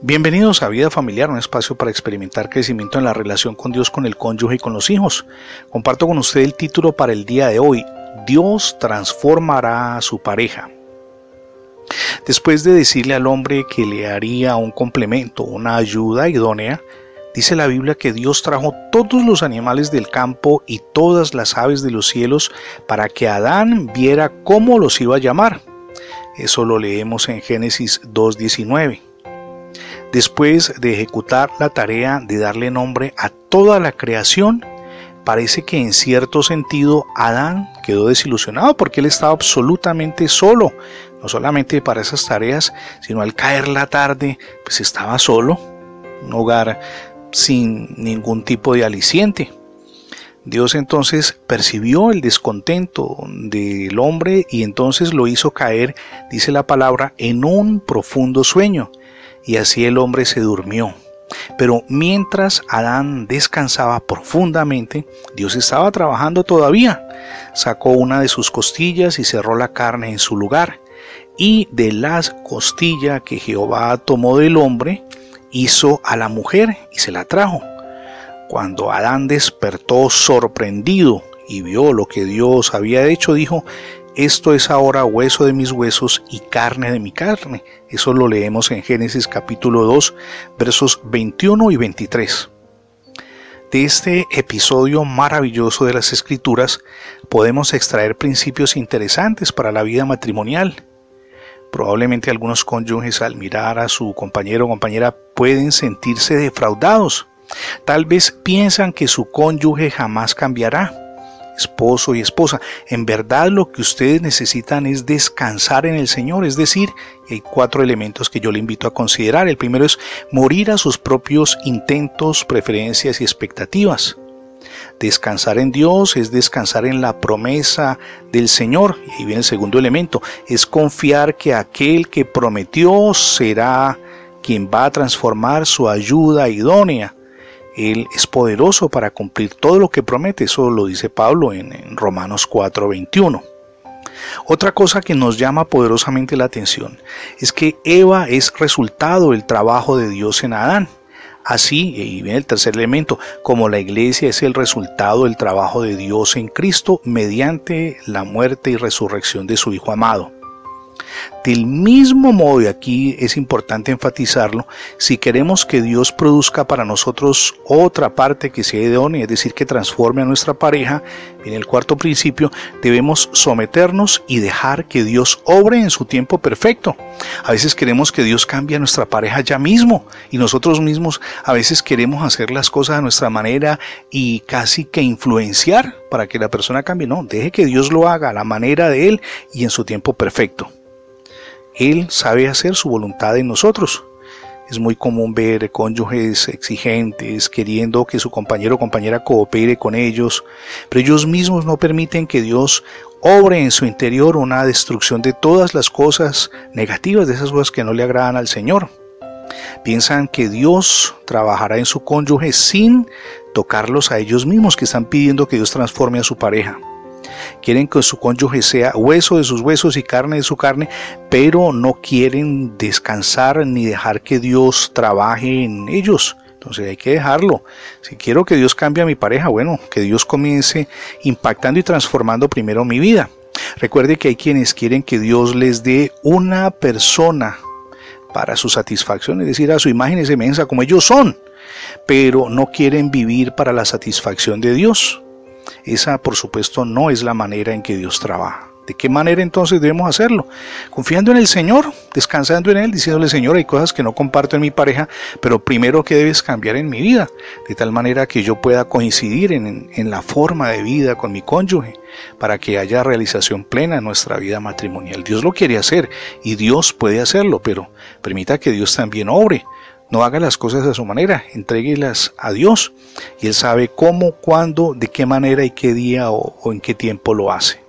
Bienvenidos a Vida Familiar, un espacio para experimentar crecimiento en la relación con Dios, con el cónyuge y con los hijos. Comparto con usted el título para el día de hoy, Dios transformará a su pareja. Después de decirle al hombre que le haría un complemento, una ayuda idónea, dice la Biblia que Dios trajo todos los animales del campo y todas las aves de los cielos para que Adán viera cómo los iba a llamar. Eso lo leemos en Génesis 2.19. Después de ejecutar la tarea de darle nombre a toda la creación, parece que en cierto sentido Adán quedó desilusionado porque él estaba absolutamente solo, no solamente para esas tareas, sino al caer la tarde, pues estaba solo, un hogar sin ningún tipo de aliciente. Dios entonces percibió el descontento del hombre y entonces lo hizo caer, dice la palabra, en un profundo sueño y así el hombre se durmió. Pero mientras Adán descansaba profundamente, Dios estaba trabajando todavía. Sacó una de sus costillas y cerró la carne en su lugar. Y de la costilla que Jehová tomó del hombre, hizo a la mujer y se la trajo. Cuando Adán despertó sorprendido y vio lo que Dios había hecho, dijo, esto es ahora hueso de mis huesos y carne de mi carne. Eso lo leemos en Génesis capítulo 2, versos 21 y 23. De este episodio maravilloso de las Escrituras podemos extraer principios interesantes para la vida matrimonial. Probablemente algunos cónyuges al mirar a su compañero o compañera pueden sentirse defraudados. Tal vez piensan que su cónyuge jamás cambiará esposo y esposa. En verdad lo que ustedes necesitan es descansar en el Señor, es decir, hay cuatro elementos que yo le invito a considerar. El primero es morir a sus propios intentos, preferencias y expectativas. Descansar en Dios es descansar en la promesa del Señor. Y ahí viene el segundo elemento, es confiar que aquel que prometió será quien va a transformar su ayuda idónea él es poderoso para cumplir todo lo que promete, eso lo dice Pablo en, Romanos 4:21. Otra cosa que nos llama poderosamente la atención es que Eva es resultado del trabajo de Dios en Adán. Así, y viene el tercer elemento, como la iglesia es el resultado del trabajo de Dios en Cristo mediante la muerte y resurrección de su Hijo amado. Del mismo modo, y aquí es importante enfatizarlo, si queremos que Dios produzca para nosotros otra parte que sea idónea, es decir, que transforme a nuestra pareja, en el cuarto principio, debemos someternos y dejar que Dios obre en su tiempo perfecto. A veces queremos que Dios cambie a nuestra pareja ya mismo y nosotros mismos a veces queremos hacer las cosas a nuestra manera y casi que influenciar para que la persona cambie. No, deje que Dios lo haga a la manera de Él y en su tiempo perfecto. Él sabe hacer su voluntad en nosotros. Es muy común ver cónyuges exigentes, queriendo que su compañero o compañera coopere con ellos, pero ellos mismos no permiten que Dios obre en su interior una destrucción de todas las cosas negativas, de esas cosas que no le agradan al Señor. Piensan que Dios trabajará en su cónyuge sin tocarlos a ellos mismos, que están pidiendo que Dios transforme a su pareja. Quieren que su cónyuge sea hueso de sus huesos y carne de su carne, pero no quieren descansar ni dejar que Dios trabaje en ellos. Entonces hay que dejarlo. Si quiero que Dios cambie a mi pareja, bueno, que Dios comience impactando y transformando primero mi vida. Recuerde que hay quienes quieren que Dios les dé una persona para su satisfacción, es decir, a su imagen y semejanza como ellos son, pero no quieren vivir para la satisfacción de Dios. Esa, por supuesto, no es la manera en que Dios trabaja. ¿De qué manera entonces debemos hacerlo? Confiando en el Señor, descansando en Él, diciéndole, Señor, hay cosas que no comparto en mi pareja, pero primero que debes cambiar en mi vida, de tal manera que yo pueda coincidir en, en la forma de vida con mi cónyuge, para que haya realización plena en nuestra vida matrimonial. Dios lo quiere hacer y Dios puede hacerlo, pero permita que Dios también obre no haga las cosas a su manera, entréguelas a Dios y Él sabe cómo, cuándo, de qué manera y qué día o, en qué tiempo lo hace.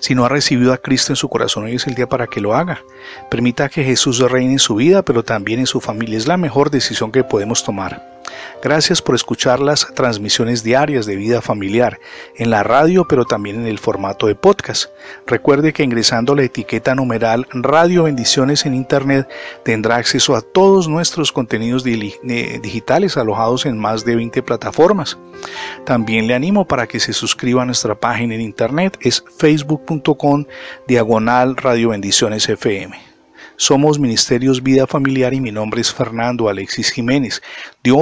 Si no ha recibido a Cristo en su corazón, hoy es el día para que lo haga. Permita que Jesús reine en su vida, pero también en su familia. Es la mejor decisión que podemos tomar. Gracias por escuchar las transmisiones diarias de vida familiar en la radio, pero también en el formato de podcast. Recuerde que ingresando la etiqueta numeral Radio Bendiciones en Internet tendrá acceso a todos nuestros contenidos digitales alojados en más de 20 plataformas. También le animo para que se suscriba a nuestra página en Internet, es facebook.com diagonal Radio Bendiciones FM. Somos Ministerios Vida Familiar y mi nombre es Fernando Alexis Jiménez. Dios